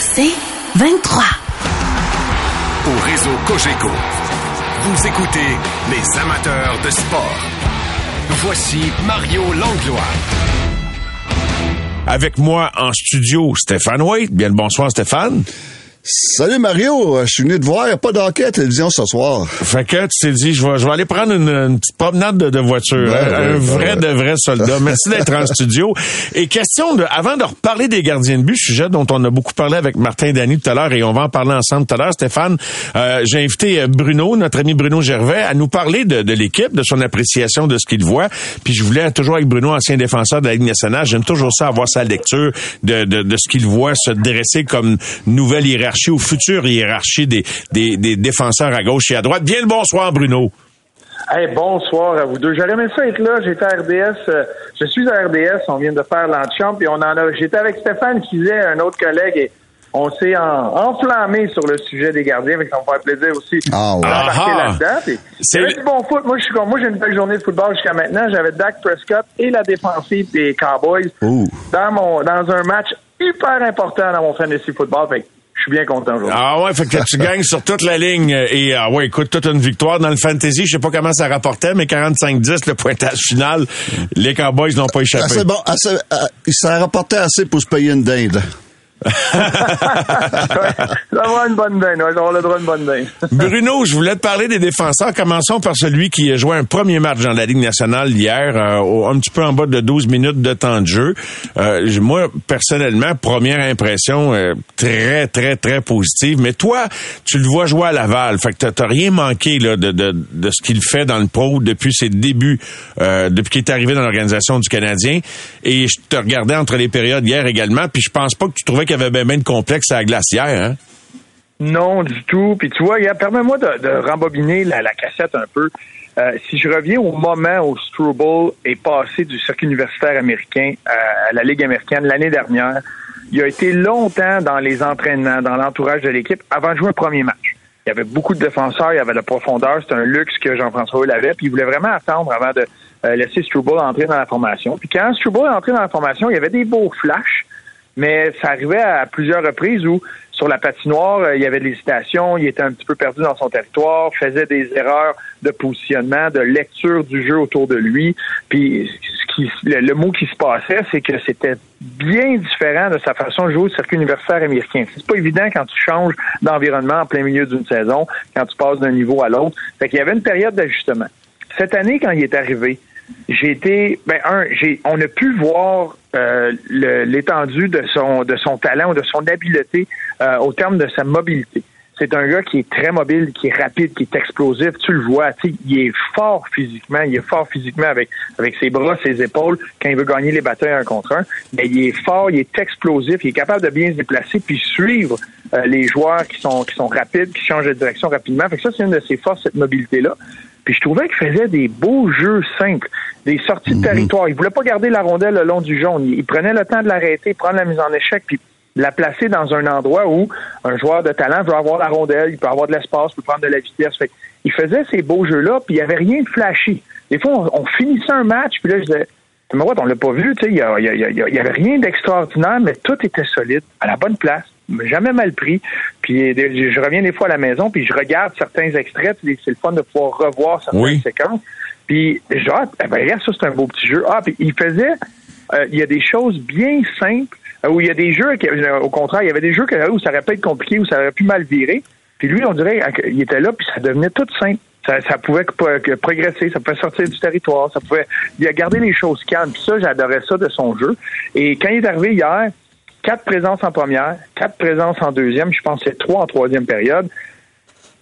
C'est 23. Au réseau Cogeco, vous écoutez les amateurs de sport. Voici Mario Langlois. Avec moi en studio, Stéphane White. Bien le bonsoir, Stéphane. Salut Mario, je suis venu te voir, pas d'enquête à la télévision ce soir. Fait que tu t'es dit, je vais, je vais aller prendre une, une petite promenade de, de voiture. Ben, hein, ben, un vrai ben, de vrai soldat. Merci d'être en studio. Et question de, avant de reparler des gardiens de but, sujet dont on a beaucoup parlé avec Martin Dany tout à l'heure et on va en parler ensemble tout à l'heure, Stéphane, euh, j'ai invité Bruno, notre ami Bruno Gervais, à nous parler de, de l'équipe, de son appréciation de ce qu'il voit. Puis je voulais toujours avec Bruno, ancien défenseur de la Ligue nationale, j'aime toujours ça avoir sa lecture de, de, de ce qu'il voit se dresser comme nouvelle hiérarchie ou future hiérarchie des, des, des défenseurs à gauche et à droite. Bien le bonsoir, Bruno. Hey, bonsoir à vous deux. J'aurais aimé ça être là. J'étais à RDS. euh, je suis à RDS. On vient de faire l'antichamp et on en a. J'étais avec Stéphane qui disait un autre collègue et on s'est en- enflammé sur le sujet des gardiens. Que ça me fait plaisir aussi Ah ouais. d'embarquer Ah. là-dedans. Puis, C'est- du bon foot. Moi, je suis comme moi, j'ai une belle journée de football jusqu'à maintenant. J'avais Dak Prescott et la défensive des Cowboys dans mon dans un match hyper important dans mon fantasy football. Fait je suis bien content aujourd'hui. Ah ouais, fait que tu gagnes sur toute la ligne et ah ouais, écoute, toute une victoire dans le fantasy. Je sais pas comment ça rapportait, mais 45-10, le pointage final, les Cowboys n'ont pas échappé. Bon, assez, euh, s'en rapportait assez pour se payer une dinde. Bruno, je voulais te parler des défenseurs. Commençons par celui qui a joué un premier match dans la Ligue nationale hier, euh, un petit peu en bas de 12 minutes de temps de jeu. Euh, moi, personnellement, première impression euh, très, très, très positive. Mais toi, tu le vois jouer à Laval. Fait que t'as- rien manqué là, de, de, ce qu'il fait dans le pro depuis ses débuts, depuis qu'il est arrivé dans l'organisation du Canadien. Et je te regardais entre les périodes hier également, puis je pense pas que tu trouvais qu'il y avait bien, bien complexe à la glacière. Hein? Non, du tout. Puis tu vois, permets-moi de, rembobiner la, cassette un peu. Euh, si je reviens au moment où Struble est passé du circuit universitaire américain à, à la Ligue américaine l'année dernière, il a été longtemps dans les entraînements, dans l'entourage de l'équipe, avant de jouer un premier match. Il y avait beaucoup de défenseurs, il y avait de la profondeur, c'était un luxe que Jean-François avait, puis il voulait vraiment attendre avant de euh, laisser Struble entrer dans la formation. Puis quand Struble est entré dans la formation, il y avait des beaux flashs, mais ça arrivait à plusieurs reprises où sur la patinoire, euh, il y avait de l'hésitation, il était un petit peu perdu dans son territoire, faisait des erreurs de positionnement, de lecture du jeu autour de lui. Puis ce qui, le, le mot qui se passait, c'est que c'était bien différent de sa façon de jouer au circuit universitaire américain. C'est pas évident quand tu changes d'environnement en plein milieu d'une saison, quand tu passes d'un niveau à l'autre. Fait qu'il y avait une période d'ajustement. Cette année, quand il est arrivé, j'ai été ben un on a pu voir euh, l'étendue de son talent ou de son habileté euh, au terme de sa mobilité. C'est un gars qui est très mobile, qui est rapide, qui est explosif. Tu le vois, tu il est fort physiquement, il est fort physiquement avec avec ses bras, ses épaules quand il veut gagner les batailles un contre un. Mais il est fort, il est explosif, il est capable de bien se déplacer puis suivre euh, les joueurs qui sont qui sont rapides, qui changent de direction rapidement. Fait que ça c'est une de ses forces cette mobilité là. Puis je trouvais qu'il faisait des beaux jeux simples, des sorties de territoire. Il voulait pas garder la rondelle le long du jaune. Il, prenait le temps de l'arrêter, prendre la mise en échec, puis la placer dans un endroit où un joueur de talent veut avoir la rondelle, il peut avoir de l'espace, il peut prendre de la vitesse. Fait il faisait ces beaux jeux-là, puis il y avait rien de flashy. Des fois, on, on finissait un match, puis là, je disais, mais what, on l'a pas vu, tu sais, il y, a- il y a- il y a- il y avait rien d'extraordinaire, mais tout était solide, à la bonne place, jamais mal pris. Puis je reviens des fois à la maison, puis je regarde certains extraits, puis c'est le fun de pouvoir revoir certaines Oui. séquences. Puis genre, eh ben, regarde, ça c'est un beau petit jeu. Ah, puis il faisait, euh, il y a des choses bien simples, euh, où il y a des jeux, qui, euh, au contraire, il y avait des jeux où ça aurait pu être compliqué, où ça aurait pu mal virer. Puis lui, on dirait qu'il était là, puis ça devenait tout simple. Ça, ça pouvait progresser, ça pouvait sortir du territoire, ça pouvait il a gardé les choses calmes. Puis ça, j'adorais ça de son jeu. Et quand il est arrivé hier, quatre présences en première, quatre présences en deuxième, je pense que c'est trois en troisième période.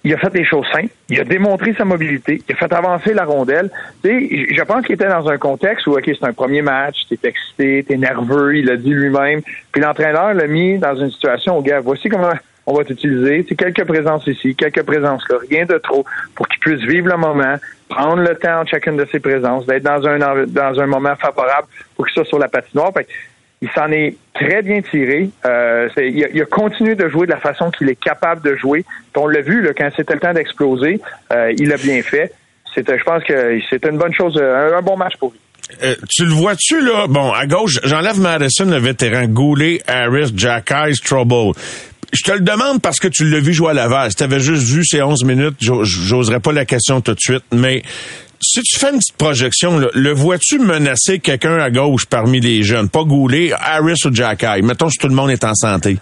Il a fait des choses simples. Il a démontré sa mobilité. Il a fait avancer la rondelle. Je pense qu'il était dans un contexte où, OK, c'est un premier match, t'es excité, t'es nerveux, il l'a dit lui-même. Puis l'entraîneur l'a mis dans une situation où, gars, voici comment on va t'utiliser. C'est quelques présences ici, quelques présences là, rien de trop, pour qu'il puisse vivre le moment, prendre le temps de chacune de ses présences, d'être dans un dans un moment favorable pour qu'il soit sur la patinoire. Il s'en est très bien tiré. Euh, il, a, il a continué de jouer de la façon qu'il est capable de jouer. On l'a vu là, quand c'était le temps d'exploser, euh, il l'a bien fait. C'était, je pense que c'était une bonne chose, un, un bon match pour lui. Euh, tu le vois-tu, là? Bon, à gauche, j'enlève Madison, le vétéran. Goulet, Harris, Jack Eyes, Trouble. Je te le demande parce que tu l'as vu jouer à Laval. Si t'avais juste vu ces 11 minutes, j'oserais pas la question tout de suite. Mais si tu fais une petite projection, le vois-tu menacer quelqu'un à gauche parmi les jeunes? Pas Goulet, Harris ou Jack Eye. Mettons si tout le monde est en santé.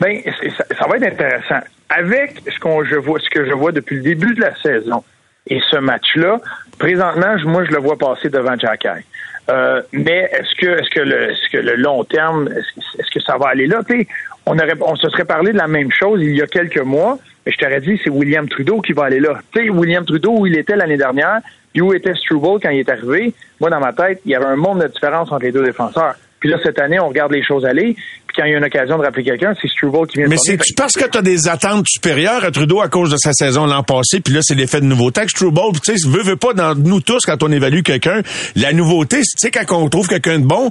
Ben, ça, va être intéressant. Avec ce qu'on vois, ce que je vois depuis le début de la saison et ce match-là, présentement, moi, je le vois passer devant Jack euh, mais est-ce que est-ce que le ce que le long terme est-ce, que ça va aller là? On aurait on se serait parlé de la même chose il y a quelques mois mais je t'aurais dit c'est William Trudeau qui va aller là tu sais William Trudeau où il était l'année dernière puis où était Struble quand il est arrivé moi dans ma tête il y avait un monde de différence entre les deux défenseurs puis là, cette année, on regarde les choses aller. Puis quand il y a une occasion de rappeler quelqu'un, c'est Struble qui vient Mais c'est parce que tu as des attentes supérieures à Trudeau à cause de sa saison l'an passé, puis là, c'est l'effet de nouveauté? Struble, tu sais, veut, veut pas dans nous tous, quand on évalue quelqu'un, la nouveauté, tu sais, quand on trouve quelqu'un de bon,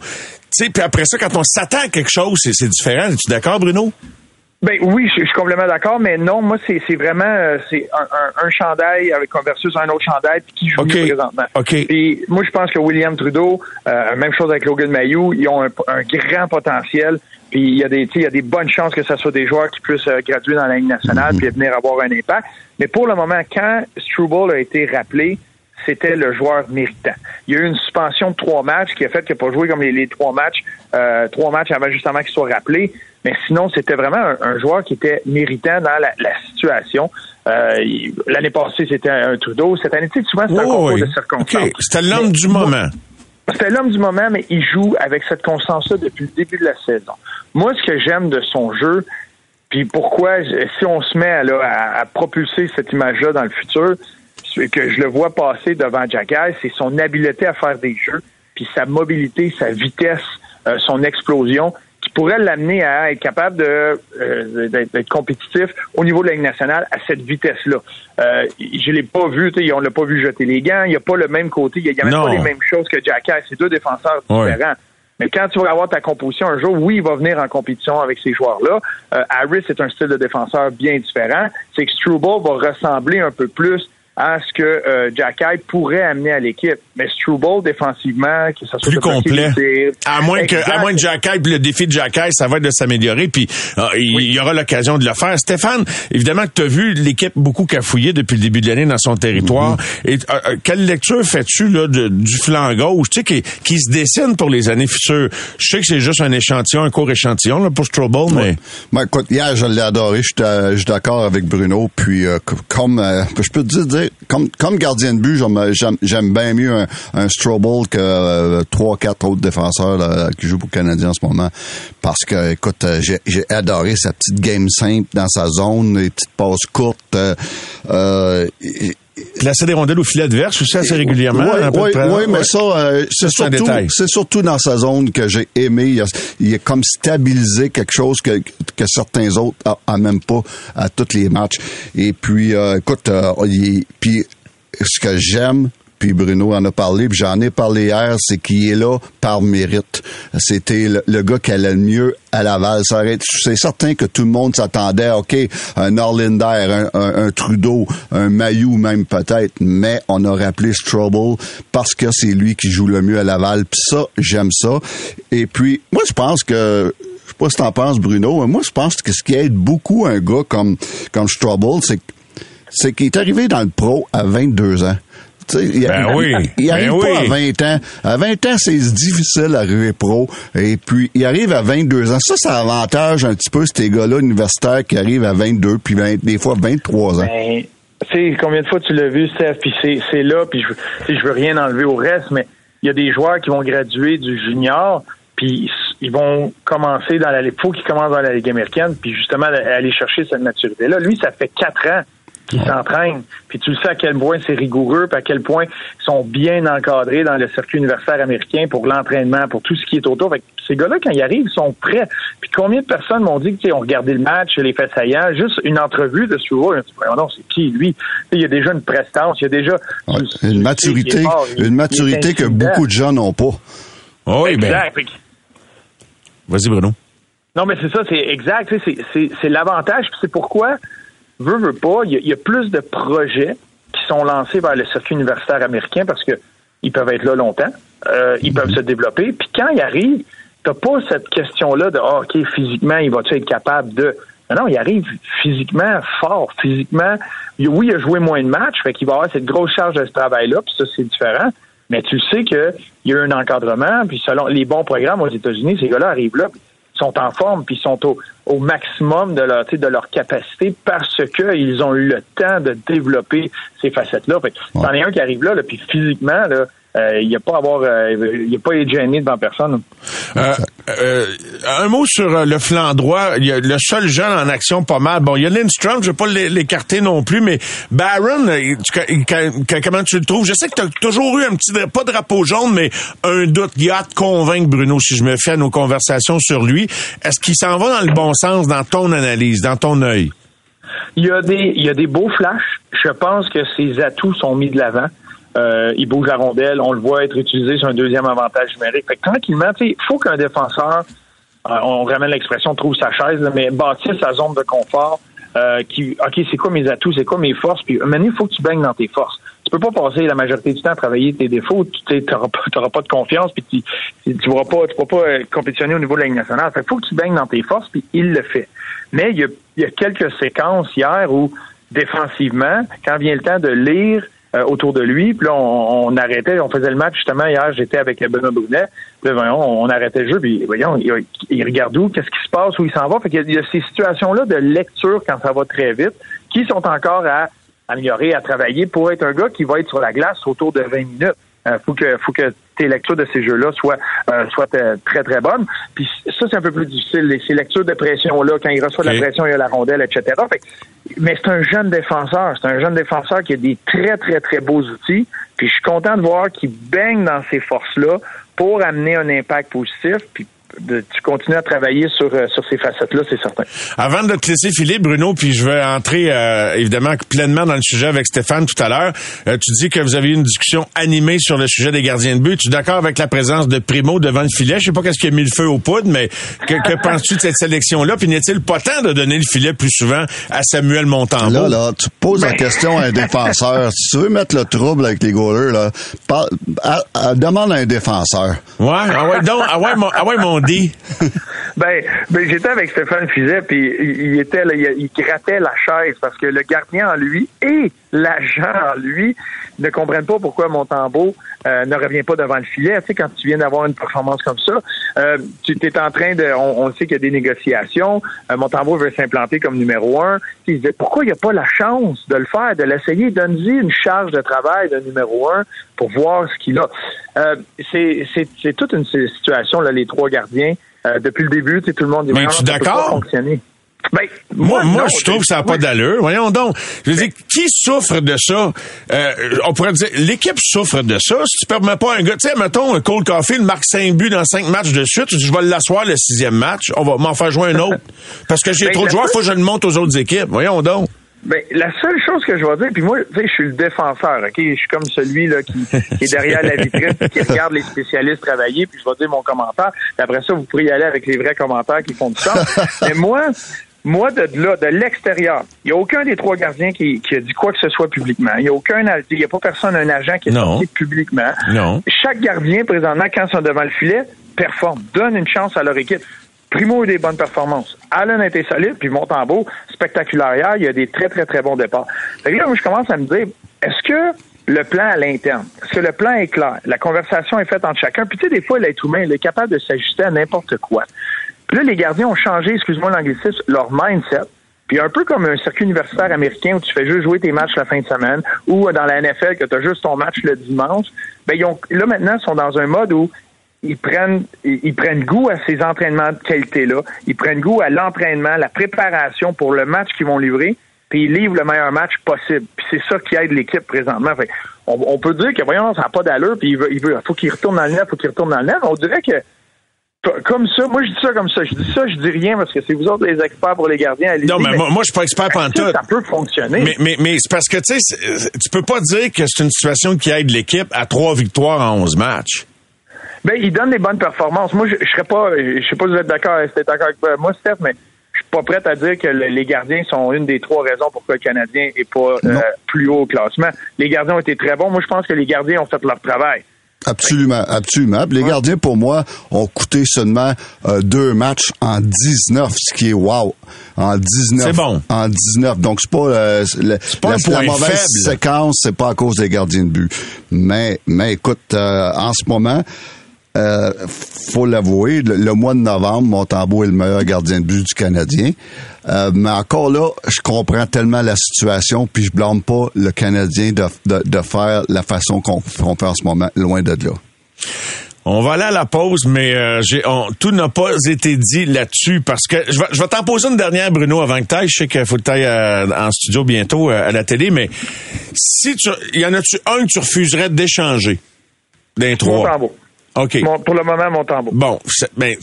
sais, puis après ça, quand on s'attend à quelque chose, c'est différent. Es-tu d'accord, Bruno? Ben oui, je, suis complètement d'accord, mais non, moi c'est vraiment euh, c'est un, un, chandail avec versus un autre chandail qui joue présentement. OK. Puis moi je pense que William Trudeau, euh, même chose avec Logan Mayou, ils ont un, grand potentiel. Puis il y a des il y a des bonnes chances que ce soit des joueurs qui puissent euh, graduer dans la Ligue nationale mm-hmm. puis venir avoir un impact. Mais pour le moment, quand Struble a été rappelé, c'était le joueur méritant. Il y a eu une suspension de trois matchs qui a fait qu'il n'a pas joué comme les, trois matchs, euh, trois matchs avant justement qu'il soit rappelé. Mais sinon, c'était vraiment un, joueur qui était méritant dans la, situation. Euh, l'année passée, c'était un Trudeau. Cette année, tu sais, souvent, c'est un concours de circonstances. C'était l'homme du moment. C'était l'homme du moment, mais il joue avec cette constance-là depuis le début de la saison. Moi, ce que j'aime de son jeu, puis pourquoi, si on se met à, à propulser cette image-là dans le futur, que je le vois passer devant Jack c'est son habileté à faire des jeux, puis sa mobilité, sa vitesse, euh, son explosion qui pourrait l'amener à être capable de euh, d'être compétitif au niveau de la Ligue nationale à cette vitesse-là. Euh, je l'ai pas vu, on l'a pas vu jeter les gants, il n'y a pas le même côté, il n'y a, même pas les mêmes choses que Jack c'est deux défenseurs différents. Mais quand tu vas avoir ta composition un jour, oui, il va venir en compétition avec ces joueurs-là. Euh, Harris est un style de défenseur bien différent. C'est que Struble va ressembler un peu plus à ce que euh, Jack pourrait amener à l'équipe. Mais Struble, défensivement, que ça soit plus complet. À moins que, à moins que Jack le défi de Jack ça va être de s'améliorer, puis euh, il y aura l'occasion de le faire. Stéphane, évidemment que tu as vu l'équipe beaucoup cafouiller depuis le début de l'année dans son territoire. Mm-hmm. Et euh, quelle lecture fais-tu là du flanc gauche, tu sais, qui, qui, se dessine pour les années futures? Je sais que c'est juste un échantillon, un court échantillon là, pour Struble, mais... Ben, écoute, hier, je l'ai adoré. Je suis d'accord avec Bruno. Puis, comme je peux te dire, comme, gardien de but, j'aime bien mieux un, un que euh, trois, quatre autres défenseurs qui jouent pour le Canadien en ce moment. Parce que, écoute, euh, j'ai adoré sa petite game simple dans sa zone, les petites passes courtes. Euh, euh Placer des rondelles au filet adverse aussi assez régulièrement. Oui, oui, mais ça, c'est surtout, c'est surtout dans sa zone que j'ai aimé. Il a, comme stabilisé quelque chose que, que certains autres n'ont même pas à tous les matchs. Et puis, écoute, puis ce que j'aime, puis Bruno en a parlé, puis j'en ai parlé hier, c'est qu'il est là par mérite. C'était le, gars qui allait le mieux à Laval. C'est certain que tout le monde s'attendait, OK, un Orlinder, un, Trudeau, un Mayou même peut-être, mais on a rappelé Strobel parce que c'est lui qui joue le mieux à Laval. Puis ça, j'aime ça. Et puis, moi, je pense que je sais pas si t'en penses, Bruno, moi, je pense que ce qui aide beaucoup un gars comme, comme Strobel, c'est c'est qu'il est arrivé dans le pro à 22 ans. Il, ben oui. Il, ben arrive pas à 20 ans. À 20 ans, c'est difficile d'arriver pro. Et puis, il arrive à 22 ans. Ça, ça avantage un petit peu ces gars-là universitaires qui arrivent à 22, puis des fois 23 ans. Ben, tu sais, combien de fois tu l'as vu, Steph, puis c'est là, puis je, je veux rien enlever au reste, mais il y a des joueurs qui vont graduer du junior, puis ils vont commencer dans la... Il faut qu'ils commencent dans la Ligue américaine, puis justement aller chercher cette maturité-là. Lui, ça fait quatre ans qui s'entraînent. Puis tu le sais à quel point c'est rigoureux, puis à quel point ils sont bien encadrés dans le circuit universitaire américain pour l'entraînement, pour tout ce qui est autour. Fait ces gars-là, quand ils arrivent, ils sont prêts. Puis combien de personnes m'ont dit qu'ils ont regardé le match, les faits saillants, juste une entrevue de ce joueur, non, c'est qui lui? Il y a déjà une prestance, il y a déjà une maturité, une maturité que beaucoup de gens n'ont pas. Oh oui, ben. exact. Vas-y, Bruno. Non, mais c'est ça, c'est exact. C'est l'avantage, c'est pourquoi veut, veut pas, il y, a plus de projets qui sont lancés vers le circuit universitaire américain parce que ils peuvent être là longtemps, euh, ils peuvent se développer. Puis quand ils arrivent, t'as pas cette question-là de ah, OK, physiquement, il va-tu être capable de? Non, il arrive physiquement fort, physiquement. Oui, il a joué moins de matchs, fait qu'il va avoir cette grosse charge de ce travail-là, puis ça, c'est différent. Mais tu sais qu'il y a un encadrement, puis selon les bons programmes aux États-Unis, ces gars-là arrivent là, sont en forme, puis sont au, au maximum de leur, de leur capacité parce qu'ils ont eu le temps de développer ces facettes-là. Fait, C'en est un qui arrive là, là puis physiquement, là, euh, il n'y a pas à avoir, euh, il a pas été gêné devant personne. Euh, un mot sur le flanc droit. Le seul jeune en action pas mal. Bon, il y a Lindstrom, je vais pas l'écarter non plus, mais Barron, comment tu le trouves? Je sais que tu as toujours eu un petit, pas de drapeau jaune, mais un doute. Il a de convaincre Bruno, si je me fais à nos conversations sur lui. Est-ce qu'il s'en va dans le bon sens dans ton analyse, dans ton œil? Il y a des, il y a des beaux flashs. Je pense que ses atouts sont mis de l'avant. Euh, il bouge la rondelle, on le voit être utilisé sur un deuxième avantage numérique. Fait que tranquillement, il faut qu'un défenseur, euh, on ramène l'expression trouve sa chaise, mais bâtisse sa zone de confort. Euh, qui, OK, c'est quoi mes atouts, c'est quoi mes forces, puis maintenant, il faut que tu baignes dans tes forces. Tu peux pas passer la majorité du temps à travailler tes défauts, tu n'auras pas, pas de confiance, puis tu tu pourras pas, tu pourras pas euh, compétitionner au niveau de la nationale. Fait faut que tu baignes dans tes forces, puis il le fait. Mais il y a, il y a quelques séquences hier où, défensivement, quand vient le temps de lire euh, autour de lui. Puis là, on, arrêtait, on faisait le match justement hier, j'étais avec Benoît Brunet. Puis voyons, on, arrêtait le jeu, puis voyons, il, regarde où, qu'est-ce qui se passe, où il s'en va. Fait qu'il y, a ces situations-là de lecture quand ça va très vite, qui sont encore à améliorer, à travailler pour être un gars qui va être sur la glace autour de 20 minutes. Il euh, faut que faut que tes lectures de ces jeux-là soient euh, soient très très bonnes. Puis ça c'est un peu plus difficile. Ces lectures de pression là, quand il reçoit la pression, il y a la rondelle, etc. Fait mais c'est un jeune défenseur. C'est un jeune défenseur qui a des très, très, très beaux outils. Puis je suis content de voir qu'il baigne dans ces forces-là pour amener un impact positif. Puis de, tu continues à travailler sur, euh, sur ces facettes-là, c'est certain. Avant de te laisser filer, Bruno, puis je vais entrer euh, évidemment pleinement dans le sujet avec Stéphane tout à l'heure. Euh, tu dis que vous avez eu une discussion animée sur le sujet des gardiens de but. Tu es d'accord avec la présence de Primo devant le filet? Je sais pas qu'est-ce qui a mis le feu aux poudres, mais que, que penses-tu de cette sélection-là? Puis n'est-il pas temps de donner le filet plus souvent à Samuel Montembeau? Là, là, tu poses la question à un défenseur. si tu veux mettre le trouble avec les goalers, là, demande à un défenseur. Ouais, ah ouais, donc, ah ouais, mon, ah ouais, mon ben, ben j'étais avec Stéphane Fizet, puis il, était là, il, grattait la chaise parce que le gardien en lui et l'agent en lui ne comprennent pas pourquoi Montembeau euh, ne revient pas devant le filet. Tu sais, quand tu viens d'avoir une performance comme ça, euh, tu es en train de... On, sait qu'il y a des négociations. Euh, Montembeau veut s'implanter comme numéro un. Il disait, pourquoi il n'y a pas la chance de le faire, de l'essayer, donner une charge de travail de numéro un pour voir ce qu'il a. Euh, c'est toute une situation, là, les trois gardiens. Euh, depuis le début, tout le monde dit, Mais tu d'accord? Ben, moi, moi, je trouve que ça n'a pas d'allure. Voyons donc. Je veux dire, qui souffre de ça? Euh, on pourrait dire, l'équipe souffre de ça. Si tu permets pas un gars, tu sais, mettons, un Cole Caulfield marque 5 buts dans 5 matchs de suite, je vais l'asseoir le sixième match, on va m'en faire jouer un autre. Parce que j'ai ben, trop de joueurs, il faut que je le monte aux autres équipes. Voyons donc. Ben, la seule chose que je vais dire, puis moi, tu sais, je suis le défenseur, ok? Je suis comme celui là qui, est derrière la vitrine, qui regarde les spécialistes travailler, puis je vais dire mon commentaire. Et après ça, vous pourrez y aller avec les vrais commentaires qui font du sens. Mais moi, moi, de là, de l'extérieur, il n'y a aucun des trois gardiens qui, qui, a dit quoi que ce soit publiquement. Il n'y a aucun, il y a pas personne, un agent qui est sorti publiquement. Non. Chaque gardien, présentement, quand ils sont devant le filet, performe, donne une chance à leur équipe. Primo a eu des bonnes performances. Allen a été solide, puis Montembeau, spectaculaire hier, il y a des très, très, très bons départs. Fait là, moi, je commence à me dire, est-ce que le plan à l'interne, est-ce que le plan est clair? La conversation est faite entre chacun. Puis tu sais, des fois, l'être humain, il est capable de s'ajuster à n'importe quoi. Là, les gardiens ont changé, excuse-moi l'anglicisme, leur mindset. Puis un peu comme un circuit universitaire américain où tu fais juste jouer tes matchs la fin de semaine, ou dans la NFL que tu as juste ton match le dimanche, ben ils ont, là maintenant ils sont dans un mode où ils prennent ils prennent goût à ces entraînements de qualité-là, ils prennent goût à l'entraînement, la préparation pour le match qu'ils vont livrer, puis ils livrent le meilleur match possible. Puis c'est ça qui aide l'équipe présentement. Fait, on, peut dire que voyons, ça n'a pas d'allure, puis il, veut, il veut, faut qu'il retourne dans le net, faut qu'il retourne dans le net. On dirait que comme ça, moi je dis ça comme ça. Je dis ça, je dis rien parce que c'est vous autres les experts pour les gardiens. non, mais, moi, moi je suis pas expert en tout. Ça peut fonctionner. Mais, mais, mais c'est parce que tu sais, tu peux pas dire que c'est une situation qui aide l'équipe à trois victoires en onze matchs. Ben, il donne des bonnes performances. Moi, je, je serais pas, je sais pas si vous êtes d'accord, si d'accord avec moi, Steph, mais je suis pas prêt à dire que les gardiens sont une des trois raisons pourquoi le Canadien est pas euh, plus haut au classement. Les gardiens ont été très bons. Moi, je pense que les gardiens ont fait leur travail. Absolument, absolument. les gardiens, pour moi, ont coûté seulement euh, deux matchs en 19, ce qui est wow. En 19. C'est bon. En 19. Donc, c'est pas, euh, pas la, mauvaise séquence, c'est pas à cause des gardiens de but. Mais, mais écoute, euh, en ce moment, euh, faut l'avouer, le, mois de novembre, Montembeau est le meilleur gardien de but du Canadien. Euh, mais encore là, je comprends tellement la situation, puis je blâme pas le Canadien de, de, faire la façon qu'on fait en ce moment, loin de là. On va aller à la pause, mais euh, tout n'a pas été dit là-dessus parce que je vais, je vais t'en poser une dernière, Bruno, avant que tu Je sais qu'il faut que tu en studio bientôt à la télé, mais si tu, y en a-tu un que tu refuserais d'échanger? D'un trois? OK. pour le moment, mon tambour. Bon, ben,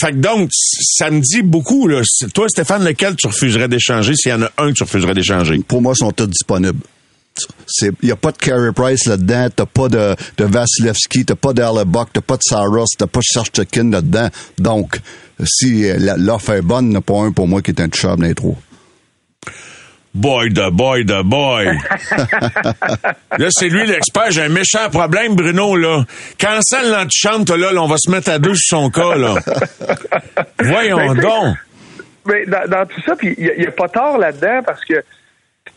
fait donc, ça me dit beaucoup, là. Toi, Stéphane, lequel tu refuserais d'échanger s'il y en a un que tu refuserais d'échanger? Pour moi, ils sont tous disponibles. Il n'y a pas de Carey Price là-dedans, t'as pas de, de Vasilevski, t'as pas d'Allebuck, t'as pas de Saros, t'as pas de Serge là-dedans. Donc, si l'offre est bonne, il n'y en a pas un pour moi qui est un intouchable d'intro. Boy de boy de boy. là, c'est lui l'expert. J'ai un méchant problème, Bruno, là. Cancel l'antichambre, là, là, on va se mettre à deux sur son cas, là. Voyons donc. Mais dans, tout ça, puis il n'y a, pas tort là-dedans parce que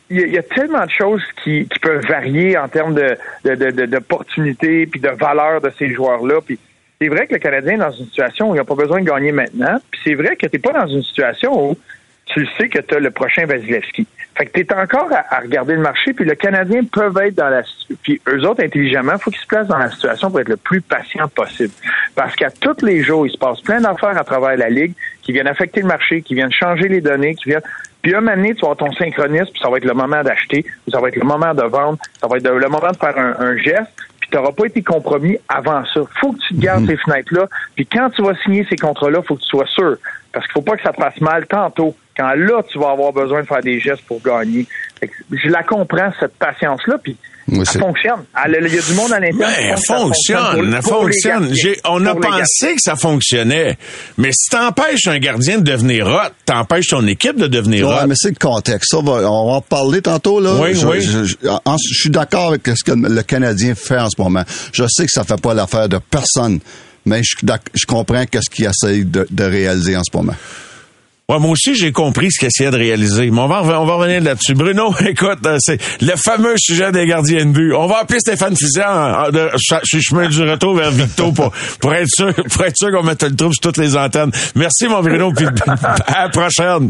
il y, a tellement de choses qui, peuvent varier en termes de, d'opportunités puis de valeur de ces joueurs-là. Puis c'est vrai que le Canadien est dans une situation où il n'a pas besoin de gagner maintenant. Puis c'est vrai que tu n'es pas dans une situation où tu sais que tu as le prochain Vasilevski. Fait que tu es encore à, regarder le marché, puis le Canadien peuvent être dans la puis eux autres, intelligemment, faut qu'ils se placent dans la situation pour être le plus patient possible. Parce qu'à tous les jours, il se passe plein d'affaires à travers la Ligue qui viennent affecter le marché, qui viennent changer les données, qui viennent. Puis un moment donné, tu vas avoir ton synchronisme, puis ça va être le moment d'acheter, ça va être le moment de vendre, ça va être le moment de faire un, geste, tu n'auras pas été compromis avant ça. faut que tu te gardes mhm. ces fenêtres-là, puis quand tu vas signer ces contrats-là, faut que tu sois sûr. Parce qu'il faut pas que ça te fasse mal tantôt quand là, tu vas avoir besoin de faire des gestes pour gagner. Je la comprends, cette patience-là, puis ça fonctionne. Il y a du monde à l'intérieur. Elle fonctionne, elle fonctionne. on a pensé que ça fonctionnait. Mais si t'empêches un gardien de devenir hot, t'empêches ton équipe de devenir ouais, mais c'est le contexte. on va en parler tantôt, là. Oui, je, oui. Je, suis d'accord avec ce que le Canadien fait en ce moment. Je sais que ça fait pas l'affaire de personne, mais je, comprends qu'est-ce qu'il essaye de réaliser en ce moment. Ouais, moi aussi, j'ai compris ce qu'il essayait de réaliser. Mais on va, on va revenir là-dessus. Bruno, écoute, euh, c'est le fameux sujet des gardiens de but. On va appeler Stéphane Fizian de je chemin du retour vers Victo pour, pour être sûr, pour être sûr qu'on mette le trouble sur toutes les antennes. Merci, mon Bruno, puis à la prochaine.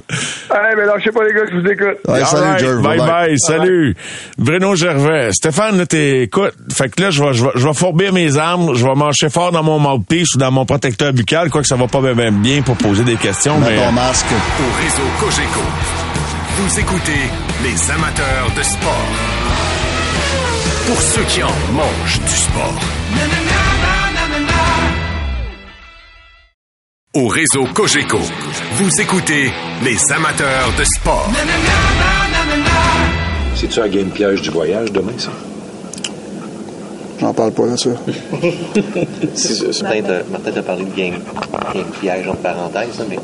Allez, mais sais pas, les gars, je vous écoute. salut, Bye, bye, salut. Bruno Gervais. Stéphane, t'écoutes. Fait que là, je vais, je vais, je vais fourbir mes armes, je vais marcher fort dans mon mouthpiece ou dans mon protecteur buccal, quoi que ça va pas bien pour poser des questions. mais, au réseau Cogeco. Vous écoutez les amateurs de sport. Pour ceux qui en mangent du sport. Au réseau Cogeco. Vous écoutez les amateurs de sport. C'est-tu un game piège du voyage demain, ça? J'en parle pas, là, ça. Martin t'a parlé de game, game piège, entre parenthèses, mais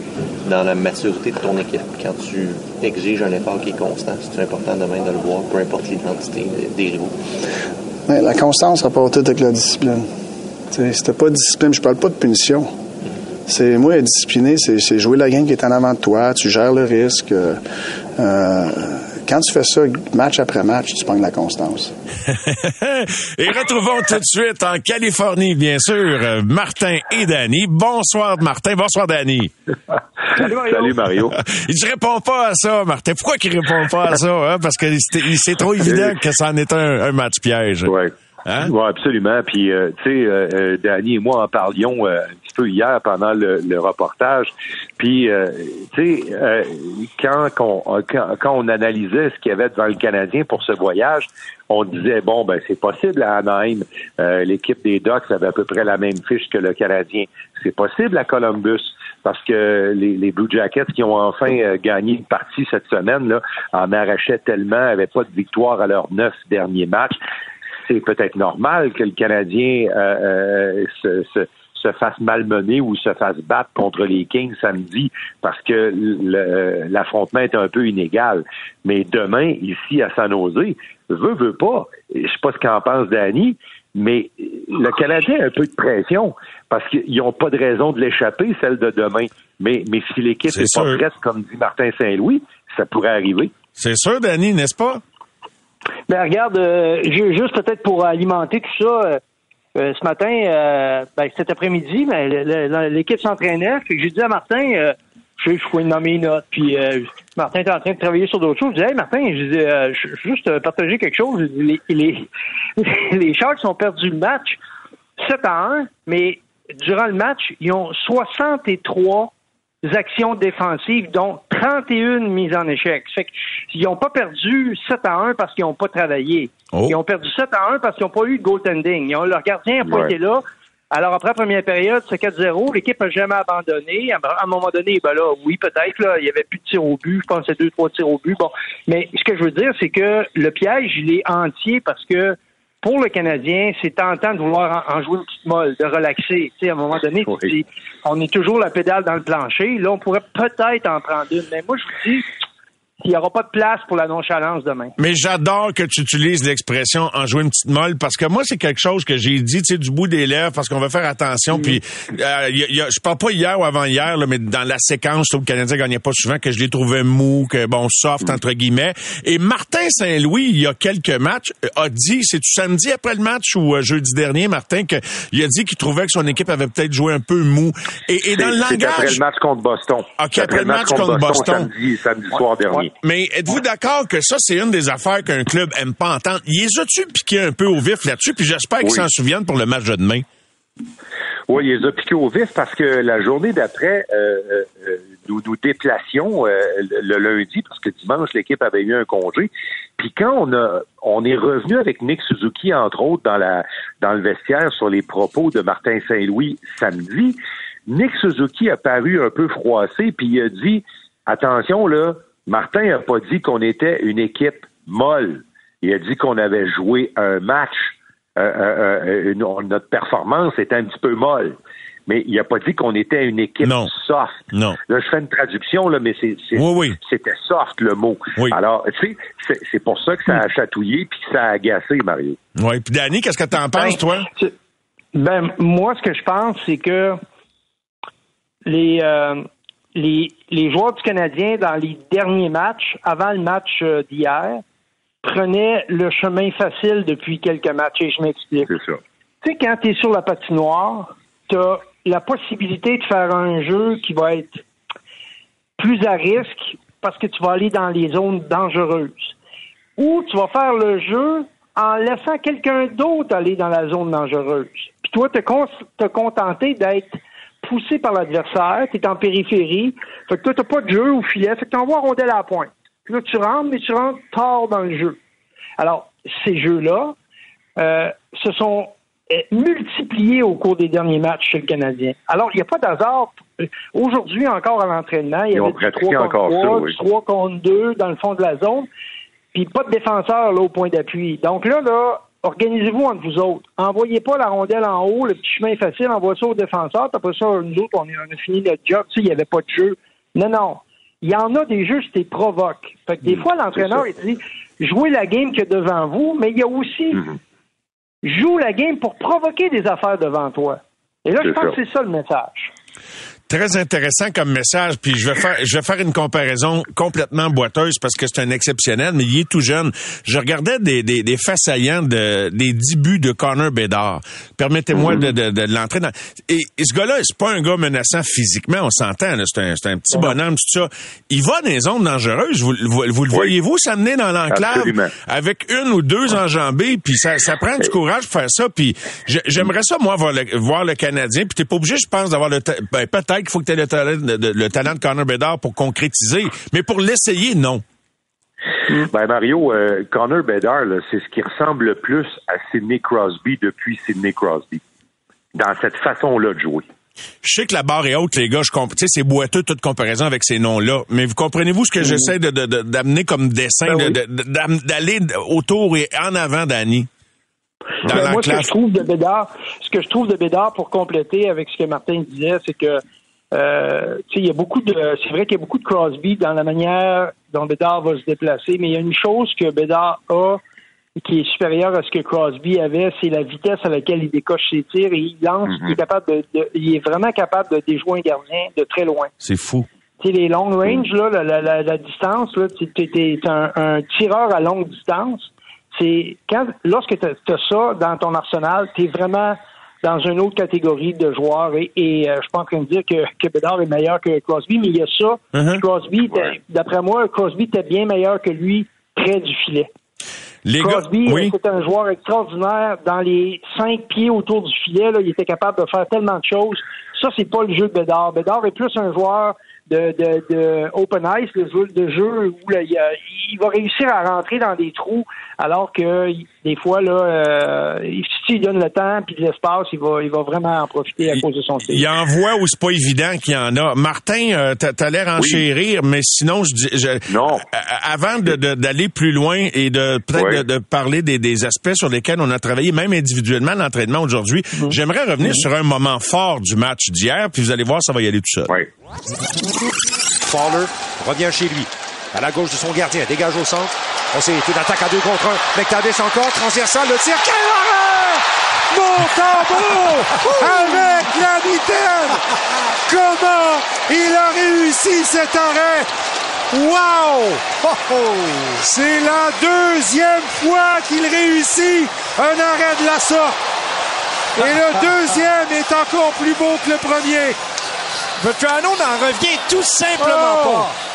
dans la maturité de ton équipe, quand tu exiges un effort qui est constant, c'est important demain de le voir, peu importe l'identité des rivaux? la constance rapporte avec la discipline. Si t'as pas de discipline, je parle pas de punition. C'est moi être discipliné, c'est jouer la game qui est en avant de toi, tu gères le risque. Euh, euh quand tu fais ça match après match, tu prends de la constance. et retrouvons tout de suite en Californie, bien sûr, Martin et Danny. Bonsoir, Martin. Bonsoir, Danny. Salut, Mario. Salut, Mario. il ne répond pas à ça, Martin. Pourquoi qu'il répond pas à ça? Hein? Parce que c'est trop évident que ça en est un, match piège. Ouais. Hein? Oui, absolument. Puis, euh, tu sais, euh, euh, Danny et moi en parlions peu hier pendant le, reportage. Puis, tu sais, quand, on, quand, on analysait ce qu'il y avait devant le Canadien pour ce voyage, on disait, bon, ben c'est possible à Anaheim. L'équipe des Ducks avait à peu près la même fiche que le Canadien. C'est possible à Columbus parce que les, Blue Jackets qui ont enfin gagné une partie cette semaine là, en arrachaient tellement, n'avaient pas de victoire à leurs neuf derniers matchs c'est peut-être normal que le Canadien euh, euh, se, fasse malmener ou se fasse battre contre les Kings samedi parce que l'affrontement est un peu inégal. Mais demain, ici à San Jose, veut, veut pas, je sais pas ce qu'en pense Danny, Mais le Canadien a un peu de pression parce qu'ils n'ont pas de raison de l'échapper, celle de demain. Mais, mais si l'équipe n'est pas prête, comme dit Martin Saint-Louis, ça pourrait arriver. C'est sûr, Danny, n'est-ce pas? Ben regarde, euh, juste peut-être pour alimenter tout ça, euh, euh, ce matin, euh, ben, cet après-midi, ben, l'équipe s'entraînait. J'ai dit à Martin, je suis de nommer une note. Puis Martin était en train de travailler sur d'autres choses. Je dis, hey Martin, je dis, je juste partager quelque chose. les, les, les Sharks ont perdu le match 7 à 1, mais durant le match, ils ont 63 actions défensives, dont 31 mises en échec. Fait qu'ils n'ont pas perdu 7 à 1 parce qu'ils n'ont pas travaillé. Oh. Ils ont perdu 7 à 1 parce qu'ils n'ont pas eu de goaltending. Ils ont, leur gardien n'a pas été là. Alors, après la première période, c'est 4-0. L'équipe n'a jamais abandonné. À un moment donné, ben là, oui, peut-être, là, il y avait plus de tirs au but. Je pense que c'est deux, trois tirs au but. Bon. Mais ce que je veux dire, c'est que le piège, il est entier parce que pour le Canadien, c'est tentant de vouloir en, jouer une petite molle, de relaxer. Tu sais, à un moment donné, on est toujours la pédale dans le plancher. Là, on pourrait peut-être en prendre une. Mais moi, je vous dis, il n'y aura pas de place pour la nonchalance demain. Mais j'adore que tu utilises l'expression en jouer une petite molle parce que moi c'est quelque chose que j'ai dit, tu sais, du bout des lèvres parce qu'on va faire attention. Mm. Puis euh, y je parle pas hier ou avant hier, là, mais dans la séquence, où le Canadien gagnait pas souvent, que je l'ai trouvé mou, que bon soft mm. entre guillemets. Et Martin Saint-Louis, il y a quelques matchs, euh, a dit, c'est samedi après le match ou euh, jeudi dernier, Martin, que il a dit qu'il trouvait que son équipe avait peut-être joué un peu mou. Et, et dans le langage, après le match contre Boston. Ok, après, le match, contre, Boston, samedi, samedi soir dernier. Mais êtes-vous d'accord que ça, c'est une des affaires qu'un club aime pas entendre? Y les as-tu piqué un peu au vif là-dessus? Puis j'espère qu'ils s'en souviennent pour le match de demain. Oui, il les a piqués au vif parce que la journée d'après, euh, euh, nous nous déplacions euh, le lundi parce que dimanche, l'équipe avait eu un congé. Puis quand on a on est revenu avec Nick Suzuki, entre autres, dans la dans le vestiaire sur les propos de Martin Saint-Louis samedi, Nick Suzuki a paru un peu froissé, puis il a dit Attention, là, Martin n'a pas dit qu'on était une équipe molle. Il a dit qu'on avait joué un match. Euh, euh, euh, notre performance était un petit peu molle. Mais il n'a pas dit qu'on était une équipe soft. Non. Là, je fais une traduction, là, mais c'est, c'était soft le mot. Alors, tu sais, c'est, pour ça que ça a chatouillé puis que ça a agacé, Mario. Oui. Puis Danny, qu'est-ce que tu en penses, toi? Ben, moi, ce que je pense, c'est que les les, les joueurs du Canadien, dans les derniers matchs, avant le match euh, d'hier, prenaient le chemin facile depuis quelques matchs. Et je m'explique. C'est ça. Tu sais, quand tu es sur la patinoire, tu as la possibilité de faire un jeu qui va être plus à risque parce que tu vas aller dans les zones dangereuses. Ou tu vas faire le jeu en laissant quelqu'un d'autre aller dans la zone dangereuse. Puis toi, te, te contenter d'être poussé par l'adversaire, tu es en périphérie, fait que toi, tu pas de jeu au filet, fait que tu envoies rondelle à la pointe. Puis là, tu rentres, mais tu rentres tard dans le jeu. Alors, ces jeux-là euh, se sont euh, multipliés au cours des derniers matchs chez le Canadien. Alors, il n'y a pas d'hasard. Aujourd'hui, encore à l'entraînement, il y du 3 contre 3, 3 contre 2 dans le fond de la zone, puis pas de défenseur là, au point d'appui. Donc là, là, organisez-vous entre vous autres. Envoyez pas la rondelle en haut, le petit chemin facile, envoyez ça aux défenseurs, après ça, nous autres, on, a fini notre job, tu sais, il n'y avait pas de jeu. Non, non. Il y en a des jeux, c'était provoque. Fait que des mm, fois, l'entraîneur, il dit, jouez la game que devant vous, mais il y a aussi, mm-hmm. joue la game pour provoquer des affaires devant toi. Et là, je pense que c'est ça le message. Très intéressant comme message. Puis je vais faire, je vais faire une comparaison complètement boiteuse parce que c'est un exceptionnel, mais il est tout jeune. Je regardais des, des, des faits saillants de, des débuts de Connor Bedard. Permettez-moi mhm. de, de, de l'entrer dans. Et, ce gars-là, c'est pas un gars menaçant physiquement, on s'entend. C'est un, un, petit bonhomme, tout ça. Il va dans les zones dangereuses. Vous, vous, le voyez-vous s'amener dans l'enclave avec une ou deux enjambées. Puis ça, ça prend du courage pour faire ça. Puis j'aimerais ça moi voir le, voir le Canadien. Puis t'es pas obligé, je pense, d'avoir le ben, peut-être qu'il faut que tu aies le talent de, le talent de Connor Bedard pour concrétiser, mais pour l'essayer, non. Ben Mario, euh, Connor Bedard, c'est ce qui ressemble le plus à Sidney Crosby depuis Sidney Crosby, dans cette façon-là de jouer. Je sais que la barre est haute, les gars. Je comprends. C'est boiteux toute comparaison avec ces noms-là. Mais vous comprenez-vous ce que j'essaie d'amener comme dessin, ben d'aller autour et en avant d'Annie? Ben, moi, ce que je trouve de Bédard, ce que je trouve de Bédard pour compléter avec ce que Martin disait, c'est que euh, il y a beaucoup de, c'est vrai qu'il y a beaucoup de Crosby dans la manière dont Bédard va se déplacer, mais il y a une chose que Bédard a qui est supérieur à ce que Crosby avait, c'est la vitesse à laquelle il décoche ses tirs et il lance, il est capable de, il est vraiment capable de déjouer un gardien de très loin. C'est fou. Tu sais, les long range, là, la, la, la, distance, là, tu es, un, un, tireur à longue distance. C'est quand lorsque tu as, ça dans ton arsenal, tu es vraiment dans une autre catégorie de joueurs. Et, et euh, je pense qu'on dire que, que Bedard est meilleur que Crosby, mais il y a ça. Uh-huh. Crosby, d'après moi, Crosby était bien meilleur que lui près du filet. Crosby, c'est un joueur extraordinaire. Dans les cinq pieds autour du filet, là, il était capable de faire tellement de choses. Ça, c'est pas le jeu de Bedard. Bedard est plus un joueur de, de, de Open Ice, le jeu, de jeu où là, il, il, va réussir à rentrer dans des trous, alors que des fois, là, euh, s'il donne le temps puis l'espace, il va, il va vraiment en profiter à cause de son style. Il envoie où c'est pas évident qu'il y en a. Martin, euh, t'as as, l'air enchérir, mais sinon, je dis, je, non. avant d'aller de, plus loin et de peut-être de, parler des, des, aspects sur lesquels on a travaillé, même individuellement, l'entraînement aujourd'hui, mhm. j'aimerais revenir mhm. sur un moment fort du match d'hier, puis vous allez voir, ça va y aller tout seul. Oui. Fowler revient chez lui. À la gauche de son gardien, dégage au centre. On sait, une attaque à deux contre un. McTavish encore, transversal, le tir. Quel arrêt! Montembeau! Avec la mitaine! Comment il a réussi cet arrêt? Wow! C'est la deuxième fois qu'il réussit un arrêt de la sorte. Et le deuxième est encore plus beau que le premier. Vetrano n'en revient tout simplement oh! pas.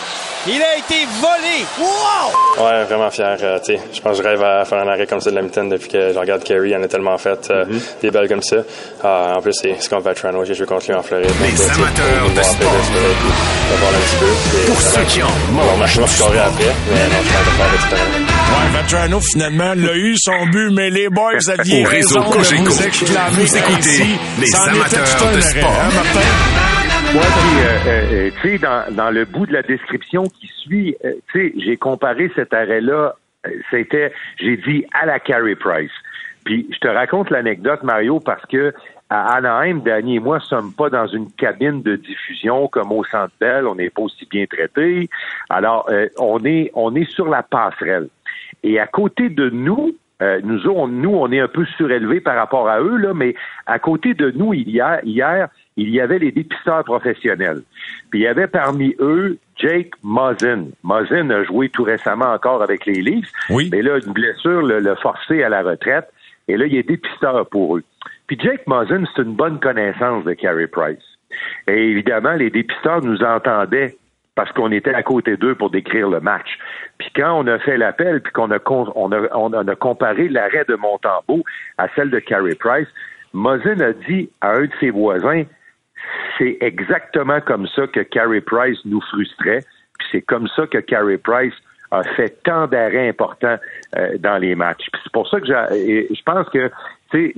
Il a été volé. Wow! Ouais, vraiment fier. Euh, je pense que je rêve à faire un arrêt comme ça de la mitaine depuis que je regarde Kerry. Il en a tellement fait euh, mm-hmm. des belles comme ça. Ah, en plus, c'est contre Vetrano. J'ai joué contre lui en Floride. Les donc, amateurs de sport. Pour ceux qui en mangent. Je vais après, mais non, je vais faire Ouais, Vetrano, finalement, l'a eu son but, mais les boys aviez raison de vous exclamer. Vous écoutez les amateurs de sport. Hein, Martin? Moi, euh, euh, tu sais, dans, dans le bout de la description qui suit, euh, tu sais, j'ai comparé cet arrêt-là, c'était, j'ai dit à la Carey Price. Puis je te raconte l'anecdote, Mario, parce que à Anaheim, Danny et moi sommes pas dans une cabine de diffusion comme au Centre Bell, on n'est pas aussi bien traités. Alors, on est on est sur la passerelle. Et à côté de nous, nous, on, nous, on est un peu surélevés par rapport à eux, là, mais à côté de nous, hier, hier il y avait les dépisteurs professionnels. Puis il y avait parmi eux Jake Muzzin. Muzzin a joué tout récemment encore avec les Leafs. Oui. Mais là, une blessure l'a forcé à la retraite. Et là, il est dépisteur pour eux. Puis Jake Muzzin, c'est une bonne connaissance de Carey Price. Et évidemment, les dépisteurs nous entendaient parce qu'on était à côté d'eux pour décrire le match. Puis quand on a fait l'appel, puis qu'on a, on a, on a comparé l'arrêt de Montembeau à celle de Carey Price, Muzzin a dit à un de ses voisins, c'est exactement comme ça que Carey Price nous frustrait. Puis c'est comme ça que Carey Price a fait tant d'arrêts importants euh, dans les matchs. C'est pour ça que je pense que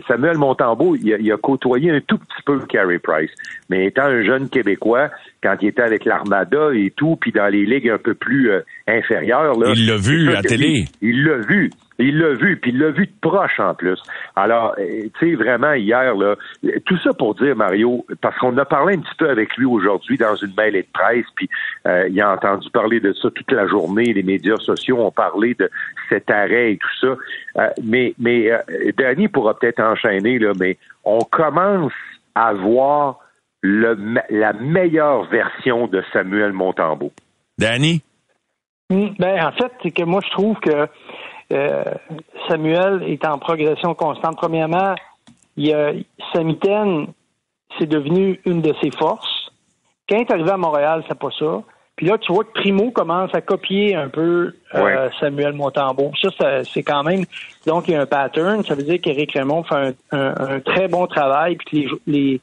Samuel Montembeau, il a, côtoyé un tout petit peu Carey Price. Mais étant un jeune Québécois, quand il était avec l'Armada et tout, puis dans les ligues un peu plus euh, inférieures... Là, il l'a vu à la télé. il l'a vu. Il l'a vu, puis il l'a vu de proche en plus. Alors, euh, tu sais, vraiment, hier, là, tout ça pour dire, Mario, parce qu'on a parlé un petit peu avec lui aujourd'hui dans une mêlée de presse, puis euh, il a entendu parler de ça toute la journée, les médias sociaux ont parlé de cet arrêt et tout ça. Euh, mais mais Danny pourra peut-être enchaîner, là, mais on commence à voir le, la meilleure version de Samuel Montembeau. Danny? Hmm, ben, en fait, c'est que moi, je trouve que euh, Samuel est en progression constante. Premièrement, il a, Samiten, c'est devenu une de ses forces. Quand il est arrivé à Montréal, c'est pas ça. Puis là, tu vois que Primo commence à copier un peu euh, Samuel Montembeau. Ça, c'est quand même... Donc, il y a un pattern. Ça veut dire qu'Éric Raymond fait un, très bon travail, puis les,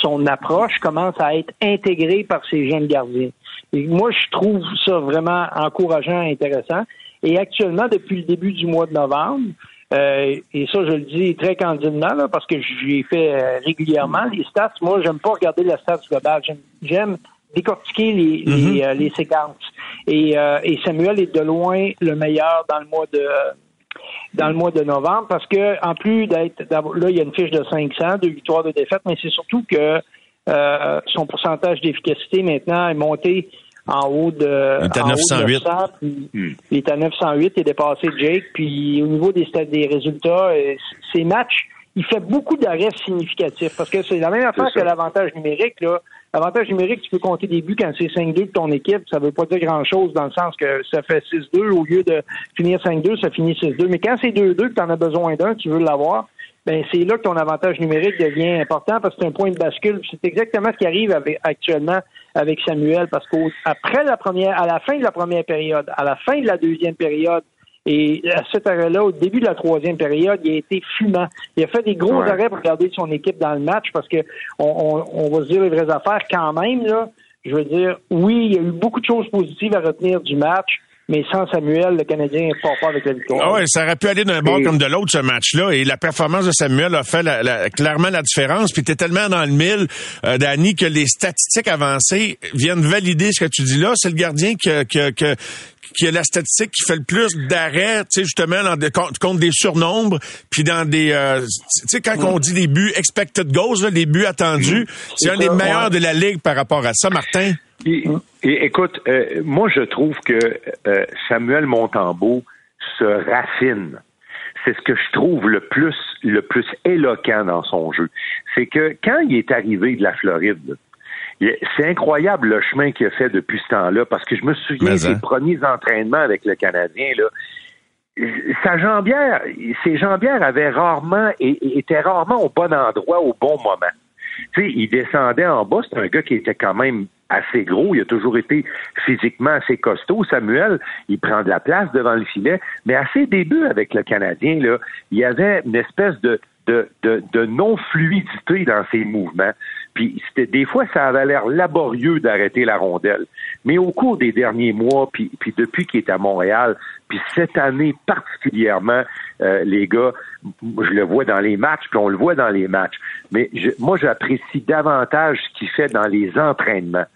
son approche commence à être intégrée par ses jeunes gardiens. Et moi, je trouve ça vraiment encourageant et intéressant. Et actuellement, depuis le début du mois de novembre, euh, et ça, je le dis très candidement, parce que j'ai fait euh, régulièrement les stats. Moi, j'aime pas regarder la stats globale. J'aime décortiquer les, les, mm-hmm. euh, séquences. Et, et, Samuel est de loin le meilleur dans le mois de dans le mois de novembre parce que en plus d'être là, il y a une fiche de 500, de victoires, de défaites, mais c'est surtout que son pourcentage d'efficacité maintenant est monté en haut de. Il est à 908. Il est à 908, il est dépassé Jake. Puis au niveau des, des résultats, euh, ces matchs, il fait beaucoup d'arrêts significatifs parce que c'est la même affaire que l'avantage numérique. Là. L'avantage numérique, tu peux compter des buts quand c'est 5-2 de ton équipe. Ça veut pas dire grand-chose dans le sens que ça fait 6-2 au lieu de finir 5-2, ça finit 6-2. Mais quand c'est 2-2 que tu en as besoin d'un, tu veux l'avoir, ben c'est là que ton avantage numérique devient important parce que c'est un point de bascule. C'est exactement ce qui arrive avec, actuellement avec Samuel parce qu'après la première, à la fin de la première période, à la fin de la deuxième période, et à cet arrêt-là, au début de la troisième période, il a été fumant. Il a fait des gros arrêts pour garder son équipe dans le match parce que on, on, va se dire les vraies affaires quand même. Là, je veux dire, oui, il y a eu beaucoup de choses positives à retenir du match. Mais sans Samuel, le Canadien n'est pas avec la victoire. Ah ouais, ça aurait pu aller d'un bord comme de l'autre, ce match-là. Et la performance de Samuel a fait clairement la différence. Puis t'es tellement dans le mille, euh, Danny, que les statistiques avancées viennent valider ce que tu dis là. C'est le gardien que, que, que, qui a la statistique qui fait le plus d'arrêts, tu sais, justement, dans des, contre des surnombres, puis dans des, euh, tu sais, quand on dit des buts expected goals, là, les buts attendus, c'est un des meilleurs de la ligue par rapport à ça, Martin. Et, écoute, euh, moi, je trouve que euh, Samuel Montembeau se raffine. C'est ce que je trouve le plus, le plus éloquent dans son jeu. C'est que quand il est arrivé de la Floride, c'est incroyable le chemin qu'il a fait depuis ce temps-là, parce que je me souviens de ses hein? premiers entraînements avec le Canadien, là. Sa jambière, ses jambières avaient rarement, et, étaient rarement au bon endroit au bon moment. Tu sais, il descendait en bas, c'est un gars qui était quand même assez gros, il a toujours été physiquement assez costaud. Samuel, il prend de la place devant le filet, mais à ses débuts avec le Canadien, là, il y avait une espèce de, de, de, de non-fluidité dans ses mouvements. Puis c'était des fois, ça avait l'air laborieux d'arrêter la rondelle. Mais au cours des derniers mois, puis, puis depuis qu'il est à Montréal, puis cette année particulièrement, euh, les gars, je le vois dans les matchs, puis on le voit dans les matchs. Mais moi, j'apprécie davantage ce qu'il fait dans les entraînements.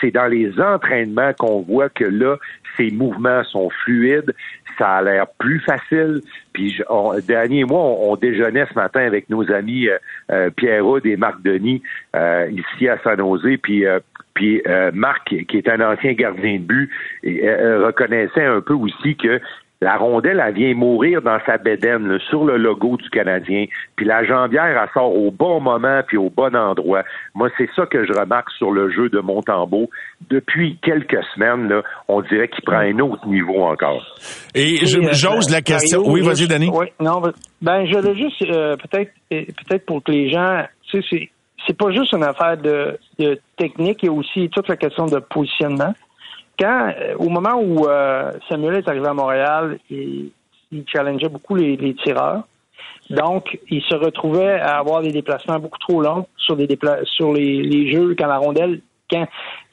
C'est dans les entraînements qu'on voit que là, ses mouvements sont fluides, ça a l'air plus facile. Puis, on, dernier mois, on, déjeunait ce matin avec nos amis euh, euh Pierre Houd et Marc Denis euh, ici à San Jose. Puis, euh, puis Marc, qui est un ancien gardien de but, reconnaissait un peu aussi que la rondelle, elle vient mourir dans sa bédaine, sur le logo du Canadien. Puis la jambière, elle sort au bon moment puis au bon endroit. Moi, c'est ça que je remarque sur le jeu de Montembeau. Depuis quelques semaines, là, on dirait qu'il prend un autre niveau encore. Et euh, j'ose la question. oui, vas-y, Danny. Oui, non, ben, je veux juste, euh, peut-être, peut-être pour que les gens, tu sais, c'est, c'est pas juste une affaire de, de technique, il y a aussi toute la question de positionnement quand, euh, au moment où euh, Samuel est arrivé à Montréal, il, il challengeait beaucoup les, tireurs. Donc, il se retrouvait à avoir des déplacements beaucoup trop longs sur des sur les, jeux quand la rondelle quand,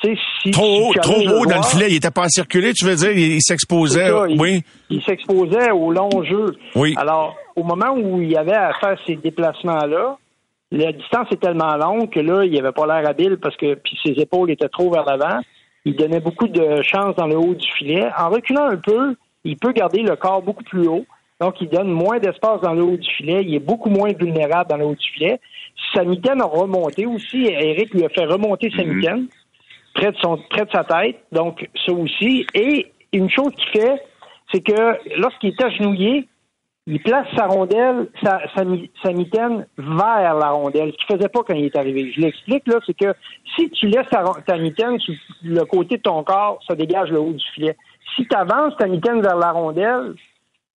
si trop haut, trop haut dans le filet, il était pas à circuler, tu veux dire, il, s'exposait, oui. Il, s'exposait au long jeu. Oui. Alors, au moment où il avait à faire ces déplacements-là, la distance est tellement longue que là, il avait pas l'air habile parce que puis ses épaules étaient trop vers l'avant. Il donnait beaucoup de chance dans le haut du filet. En reculant un peu, il peut garder le corps beaucoup plus haut. Donc, il donne moins d'espace dans le haut du filet. Il est beaucoup moins vulnérable dans le haut du filet. Sa mitaine a remonté aussi. Eric lui a fait remonter sa mhm. mitaine près de, son, près de sa tête. Donc, ça aussi. Et une chose qu'il fait, c'est que lorsqu'il est agenouillé, il place sa rondelle, sa, sa, mitaine vers la rondelle, ce qu'il faisait pas quand il est arrivé. Je l'explique, là, c'est que si tu laisses ta, ta mitaine sur le côté de ton corps, ça dégage le haut du filet. Si tu avances ta mitaine vers la rondelle,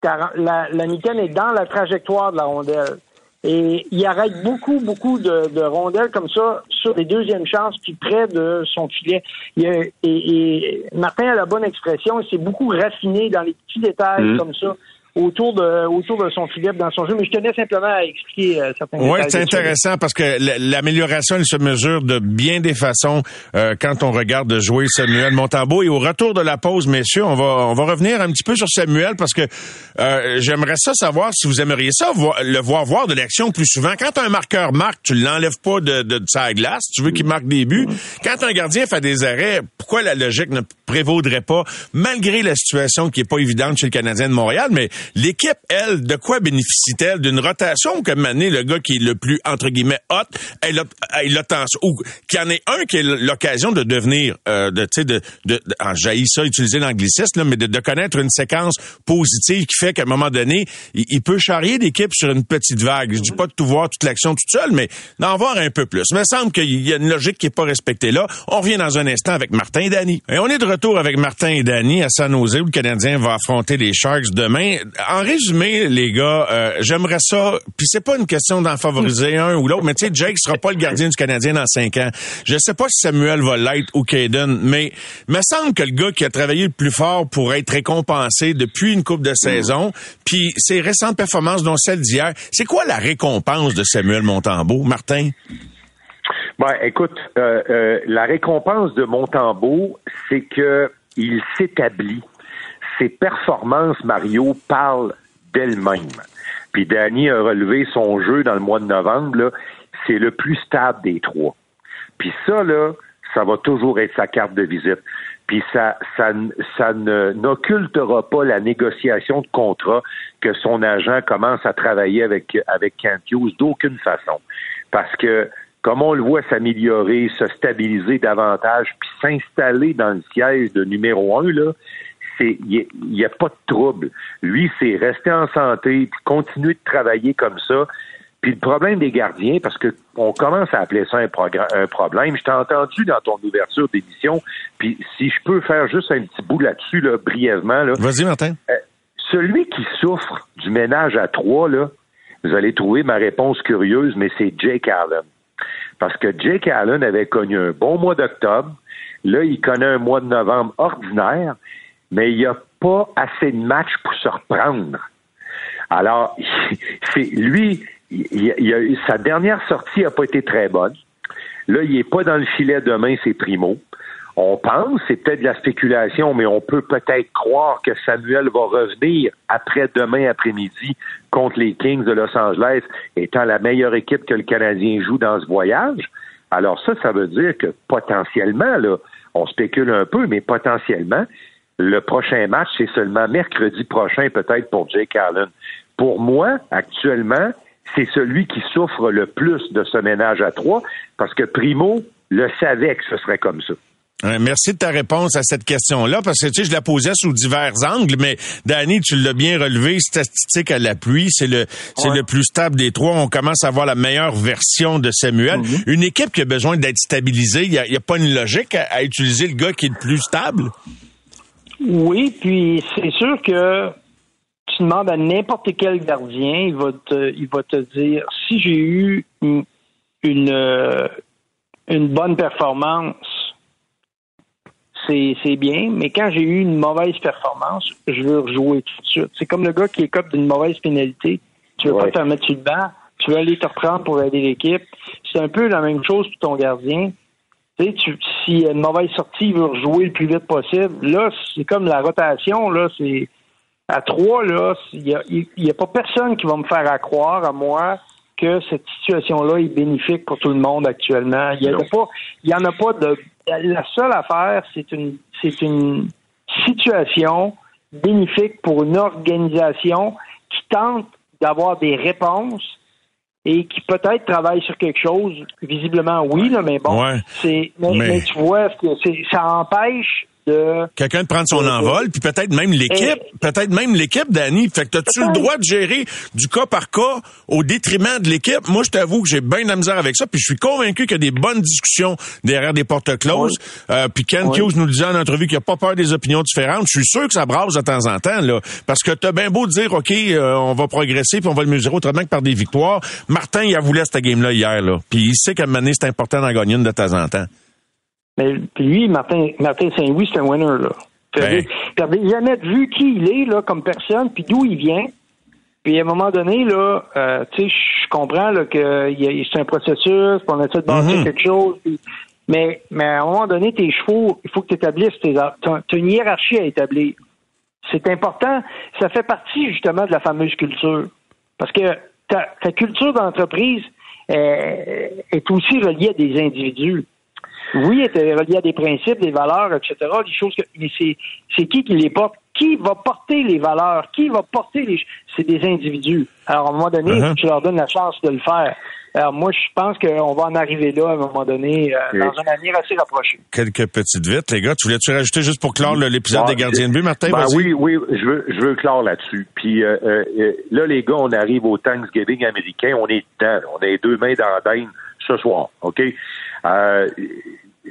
la, la mitaine est dans la trajectoire de la rondelle. Et il arrête beaucoup, beaucoup de, rondelles comme ça sur les deuxièmes chances, puis près de son filet. et, et, Martin a la bonne expression, il s'est beaucoup raffiné dans les petits détails mmh. comme ça autour de autour de son filet dans son jeu. Mais je tenais simplement à expliquer euh, certains Oui, c'est intéressant parce que l'amélioration, elle se mesure de bien des façons euh, quand on regarde jouer Samuel Montambeau. Et au retour de la pause, messieurs, on va on va revenir un petit peu sur Samuel parce que euh, j'aimerais ça savoir si vous aimeriez ça le voir voir de l'action plus souvent. Quand un marqueur marque, tu l'enlèves pas de, de, de, sa glace. Tu veux qu'il marque des buts. Quand un gardien fait des arrêts, pourquoi la logique ne prévaudrait pas, malgré la situation qui est pas évidente chez le Canadien de Montréal, mais l'équipe, elle, de quoi bénéficie-t-elle? D'une rotation comme Mané, le gars qui est le plus, entre guillemets, hot, elle a, elle ou qu'il y en ait un qui ait l'occasion de devenir, euh, de, tu sais, de, de, de ah, ça, utiliser l'anglicisme, mais de, de, connaître une séquence positive qui fait qu'à un moment donné, il, peut charrier l'équipe sur une petite vague. Je dis pas de tout voir, toute l'action toute seule, mais d'en voir un peu plus. Il me semble qu'il y a une logique qui est pas respectée là. On revient dans un instant avec Martin et Danny. Et on est de retour avec Martin et Danny à San Jose où le Canadien va affronter les Sharks demain. En résumé, les gars, euh, j'aimerais ça, puis c'est pas une question d'en favoriser un ou l'autre, mais tu sais, Jake sera pas le gardien du Canadien dans cinq ans. Je sais pas si Samuel va l'être ou Caden, mais me semble que le gars qui a travaillé le plus fort pour être récompensé depuis une coupe de saison, puis ses récentes performances, dont celle d'hier, c'est quoi la récompense de Samuel Montembeau, Martin? Ben, écoute, euh, euh, la récompense de Montembeau, c'est que il s'établit. Ses performances, Mario, parlent d'elles-mêmes. Puis Danny a relevé son jeu dans le mois de novembre, c'est le plus stable des trois. Puis ça, là, ça va toujours être sa carte de visite. Puis ça, ça, ça n'occultera pas la négociation de contrat que son agent commence à travailler avec, avec Hughes d'aucune façon. Parce que comme on le voit s'améliorer, se stabiliser davantage, puis s'installer dans le siège de numéro un, là, c'est il n'y a, pas de trouble. Lui, c'est rester en santé, puis continuer de travailler comme ça. Puis le problème des gardiens, parce que on commence à appeler ça un, un problème. Je t'ai entendu dans ton ouverture d'émission, puis si je peux faire juste un petit bout là-dessus, là, brièvement. Là, Vas-y, Martin. Euh, celui qui souffre du ménage à trois, là, vous allez trouver ma réponse curieuse, mais c'est Jake Allen. Parce que Jake Allen avait connu un bon mois d'octobre. Là, il connaît un mois de novembre ordinaire, mais il n'y a pas assez de matchs pour se reprendre. Alors, c'est lui, il, sa dernière sortie n'a pas été très bonne. Là, il n'est pas dans le filet demain, c'est Primo. On pense, c'est peut-être de la spéculation, mais on peut peut-être croire que Samuel va revenir après demain après-midi contre les Kings de Los Angeles, étant la meilleure équipe que le Canadien joue dans ce voyage. Alors ça, ça veut dire que potentiellement, là, on spécule un peu, mais potentiellement, le prochain match, c'est seulement mercredi prochain, peut-être pour Jake Allen. Pour moi, actuellement, c'est celui qui souffre le plus de ce ménage à trois, parce que Primo le savait que ce serait comme ça. Merci de ta réponse à cette question-là, parce que tu sais, je la posais sous divers angles, mais Danny, tu l'as bien relevé, statistique à l'appui, c'est le c'est le plus stable des trois. On commence à voir la meilleure version de Samuel. Mhm. Une équipe qui a besoin d'être stabilisée, il n'y a, pas une logique à, utiliser le gars qui est le plus stable? Oui, puis c'est sûr que tu demandes à n'importe quel gardien, il va te, il va te dire si j'ai eu une, une bonne performance c'est bien, mais quand j'ai eu une mauvaise performance, je veux rejouer tout de suite. C'est comme le gars qui cop d'une mauvaise pénalité. Tu veux pas te mettre sur le banc, tu veux aller te reprendre pour aider l'équipe. C'est un peu la même chose pour ton gardien. Tu sais, tu, s'il y a une mauvaise sortie, il veut rejouer le plus vite possible. Là, c'est comme la rotation, là, c'est à trois, là, il n'y a, a, pas personne qui va me faire à croire à moi que cette situation-là est bénéfique pour tout le monde actuellement. Il y a pas, il y en a pas de. La seule affaire, c'est une, c'est une situation bénéfique pour une organisation qui tente d'avoir des réponses et qui peut-être travaille sur quelque chose. Visiblement, oui, là, mais bon, c'est, mais, tu vois, ça empêche Quelqu'un de prendre son envol, puis peut-être même l'équipe, peut-être même l'équipe, Danny. Fait que as-tu le droit de gérer du cas par cas au détriment de l'équipe? Moi, je t'avoue que j'ai bien de la misère avec ça, puis je suis convaincu qu'il y a des bonnes discussions derrière des portes closes. Euh, puis Ken Hughes nous disait en entrevue qu'il n'y a pas peur des opinions différentes. Je suis sûr que ça brasse de temps en temps, là. Parce que t'as bien beau dire, OK, euh, on va progresser, puis on va le mesurer autrement que par des victoires. Martin, il a voulu cette game-là hier, là. Puis il sait qu'à moment c'est important d'en gagner une de temps en temps. Mais lui, Martin, Martin Saint-Louis, c'est un winner, là. Ben. Vous jamais vu qui il est, là, comme personne, puis d'où il vient. Puis à un moment donné, là, euh, tu sais, je comprends là, que c'est un processus, qu'on essaie de bâtir mm-hmm. quelque chose. mais, mais à un moment donné, tes chevaux, il faut que tu établisses tes. Tu as une hiérarchie à établir. C'est important. Ça fait partie justement de la fameuse culture. Parce que ta, ta culture d'entreprise euh, est aussi reliée à des individus. Oui, elle est reliée à des principes, des valeurs, etc. Des choses que, mais c'est, c'est qui qui les porte? qui va porter les valeurs, qui va porter les... C'est des individus. Alors, à un moment donné, uh-huh. tu leur donnes la chance de le faire. Alors, moi, je pense qu'on va en arriver là à un moment donné, euh, dans un avenir assez rapproché. Quelques petites vites, les gars. Tu voulais-tu rajouter juste pour clore l'épisode des gardiens de but, Martin? Ben oui, oui, je veux, je veux clore là-dessus. Puis euh, euh, là, les gars, on arrive au Thanksgiving américain. On est dedans. On a les deux mains dans la ce soir, OK?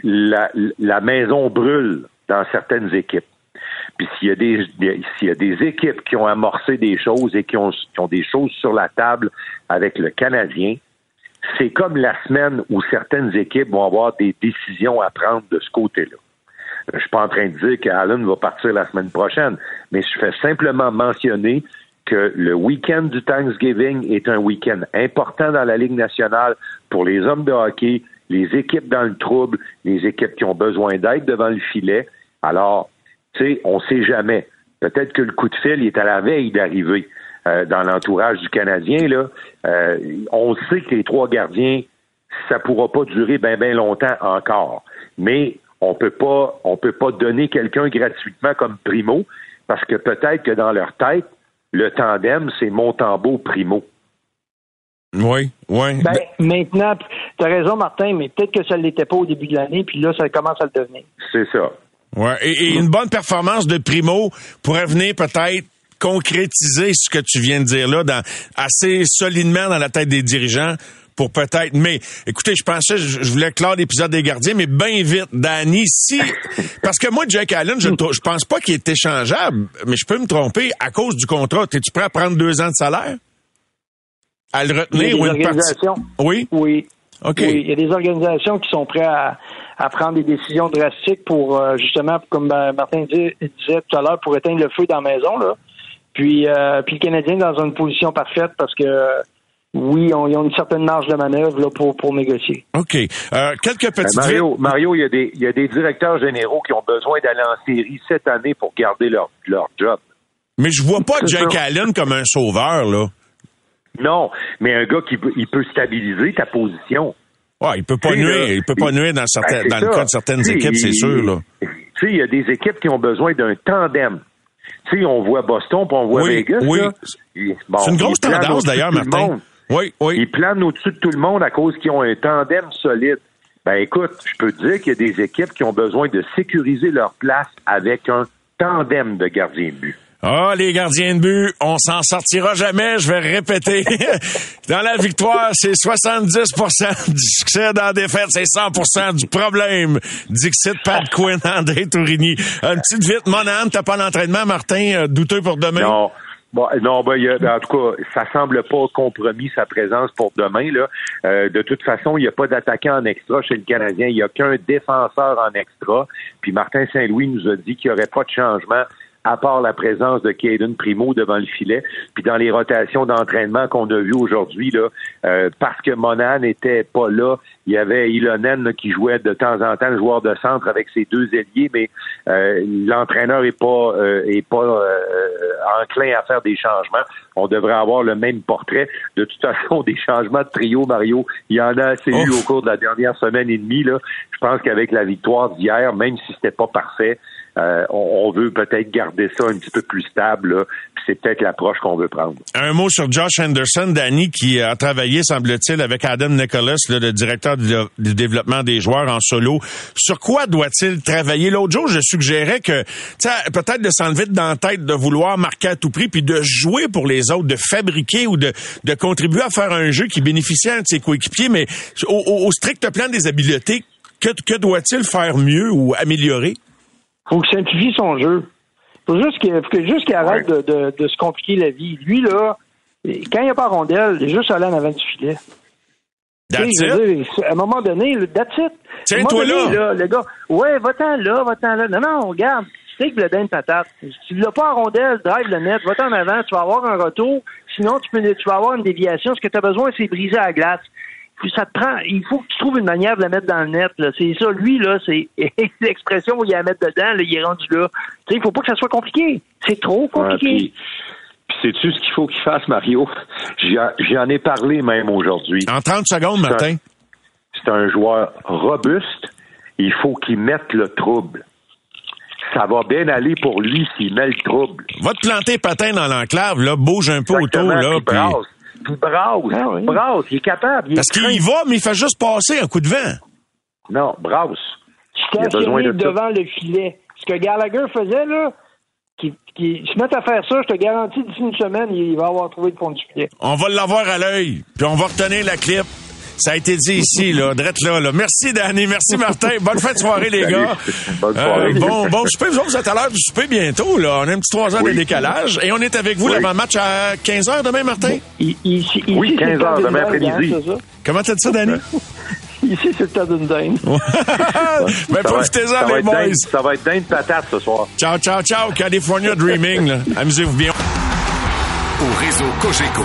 la, la maison brûle dans certaines équipes. Puis s'il y a des, y a des équipes qui ont amorcé des choses et qui ont, des choses sur la table avec le Canadien, c'est comme la semaine où certaines équipes vont avoir des décisions à prendre de ce côté-là. Je suis pas en train de dire qu'Allen va partir la semaine prochaine, mais je fais simplement mentionner que le week-end du Thanksgiving est un week-end important dans la Ligue nationale pour les hommes de hockey, les équipes dans le trouble, les équipes qui ont besoin d'aide devant le filet. Alors, tu sais, on sait jamais. Peut-être que le coup de fil est à la veille d'arriver euh, dans l'entourage du Canadien. Là, euh, on sait que les trois gardiens, ça pourra pas durer bien bien longtemps encore. Mais on peut pas, on peut pas donner quelqu'un gratuitement comme Primo parce que peut-être que dans leur tête, le tandem c'est Montembeau Primo. Oui, oui. Ben, maintenant, tu as raison, Martin, mais peut-être que ça ne l'était pas au début de l'année, puis là, ça commence à le devenir. C'est ça. Ouais, et, une bonne performance de Primo pourrait venir peut-être concrétiser ce que tu viens de dire là dans, assez solidement dans la tête des dirigeants pour peut-être. Mais écoutez, je pensais, je, voulais clore l'épisode des gardiens, mais bien vite, Danny, si parce que moi, Jack Allen, je, je pense pas qu'il est échangeable, mais je peux me tromper à cause du contrat. Es-tu prêt à prendre deux ans de salaire? À le retenir ou une partie? Oui? Oui. OK. il y a des organisations qui sont prêtes à, à prendre des décisions drastiques pour euh, justement, comme ben, Martin disait, tout à l'heure, pour éteindre le feu dans la maison. Là. Puis, euh, puis le Canadien dans une position parfaite parce que oui, ils ont une certaine marge de manœuvre là, pour, pour négocier. OK. Euh, quelques petites... Mario, Mario, il y, a des, il y a des directeurs généraux qui ont besoin d'aller en série cette année pour garder leur, leur job. Mais je vois pas Jake Allen comme un sauveur, là. Non, mais un gars qui il peut stabiliser ta position. Ouais, il peut pas nuire, il peut pas nuire dans, certains, ben, dans le cas de certaines équipes, c'est sûr. Là. Tu sais, il y a des équipes qui ont besoin d'un tandem. Tu sais, on voit Boston, puis on voit Vegas. Oui, c'est une grosse tendance d'ailleurs, Martin. Oui, oui. Ils planent au-dessus de tout le monde à cause qu'ils ont un tandem solide. Ben écoute, je peux te dire qu'il y a des équipes qui ont besoin de sécuriser leur place avec un tandem de gardiens de but. Ah, les gardiens de but, on s'en sortira jamais, je vais répéter. dans la victoire, c'est 70% du succès. Dans la défaite, c'est 100% du problème. Dixit, Pat Quinn, André Tourigny. Une petite vite, Monan, t'as pas l'entraînement, Martin, euh, douteux pour demain? Non. Bon, non, ben, y a, en tout cas, ça semble pas compromis sa présence pour demain. Là. Euh, de toute façon, il n'y a pas d'attaquant en extra chez le Canadien. Il n'y a qu'un défenseur en extra. Puis Martin Saint-Louis nous a dit qu'il n'y aurait pas de changement à part la présence de Caden Primo devant le filet. Puis dans les rotations d'entraînement qu'on a vues aujourd'hui, là, euh, parce que Monan n'était pas là, il y avait Ilonen qui jouait de temps en temps le joueur de centre avec ses deux ailiers, mais euh, l'entraîneur est pas euh, est pas enclin à faire des changements. On devrait avoir le même portrait. De toute façon, des changements de trio, Mario, il y en a assez eu au cours de la dernière semaine et demie. Là. Je pense qu'avec la victoire d'hier, même si c'était pas parfait, euh, on, veut peut-être garder ça un petit peu plus stable. C'est peut-être l'approche qu'on veut prendre. Un mot sur Josh Anderson, Danny, qui a travaillé, semble-t-il, avec Adam Nicholas, le directeur du, développement des joueurs en solo. Sur quoi doit-il travailler? L'autre jour, je suggérais que peut-être de s'enlever dans la tête de vouloir marquer à tout prix, puis de jouer pour les autres, de fabriquer ou de, contribuer à faire un jeu qui bénéficie à de ses coéquipiers, mais au, strict plan des habiletés, que doit-il faire mieux ou améliorer? Faut qu'il simplifie son jeu. Faut juste qu'il faut juste qu'il arrête de, de, de, se compliquer la vie. Lui, là, quand il n'y a pas rondelle, il est juste allé en avant du filet. It? à un moment donné, that's it. Tiens-toi là. là. Le gars, ouais, va-t'en là, va-t'en là. Non, non, regarde, le dingue patate. Si tu l'as pas en rondelle, drive le net, va-t'en avant, tu vas avoir un retour. Sinon, tu, peux, tu vas avoir une déviation. Ce que tu as besoin, c'est briser la glace ça te prend, il faut que tu trouves une manière de la mettre dans le net. C'est ça, lui, là, c'est l'expression où il a à mettre dedans, là, il est rendu là. Tu sais, il faut pas que ça soit compliqué. C'est trop compliqué. puis, sais-tu ce qu'il faut qu'il fasse, Mario? J'en ai parlé même aujourd'hui. En 30 secondes, Martin. C'est un joueur robuste. Il faut qu'il mette le trouble. ça va bien aller pour lui s'il met le trouble. Va te planter patin dans l'enclave, là, bouge un peu autour, là. Puis puis brasse, Ah brasse, il est capable. il Parce qu'il y va, mais il fait juste passer un coup de vent. Non, brasse. Il a stationné besoin de devant le filet. Ce que Gallagher faisait, là, qui, qui se met à faire ça, je te garantis, d'ici une semaine, il va avoir trouvé le fond du filet. On va l'avoir à l'œil, puis on va retenir la clip. Ça a été dit ici, là, drette là, là. Merci, Danny. Merci, Martin. Bonne fin de soirée, les Salut. gars. Bonne Euh, soirée. bon, bon souper. Vous autres, vous êtes à l'heure du souper bientôt, là. On a un petit trois heures de décalage. Et on est avec vous Oui. l'avant-match à 15 heures demain, Martin? I- Ici, ici, Oui, c'est 15 le temps heures d'une demain après-midi. hein? Comment t'as dit ça, Danny? Ici, c'est le temps d'une dingue. ben, Ça va- profitez-en, ça va les être boys. dingue- Ça va être dingue patate ce soir. Ciao, ciao, ciao. California Dreaming, là. Amusez-vous bien. Au réseau Cogeco,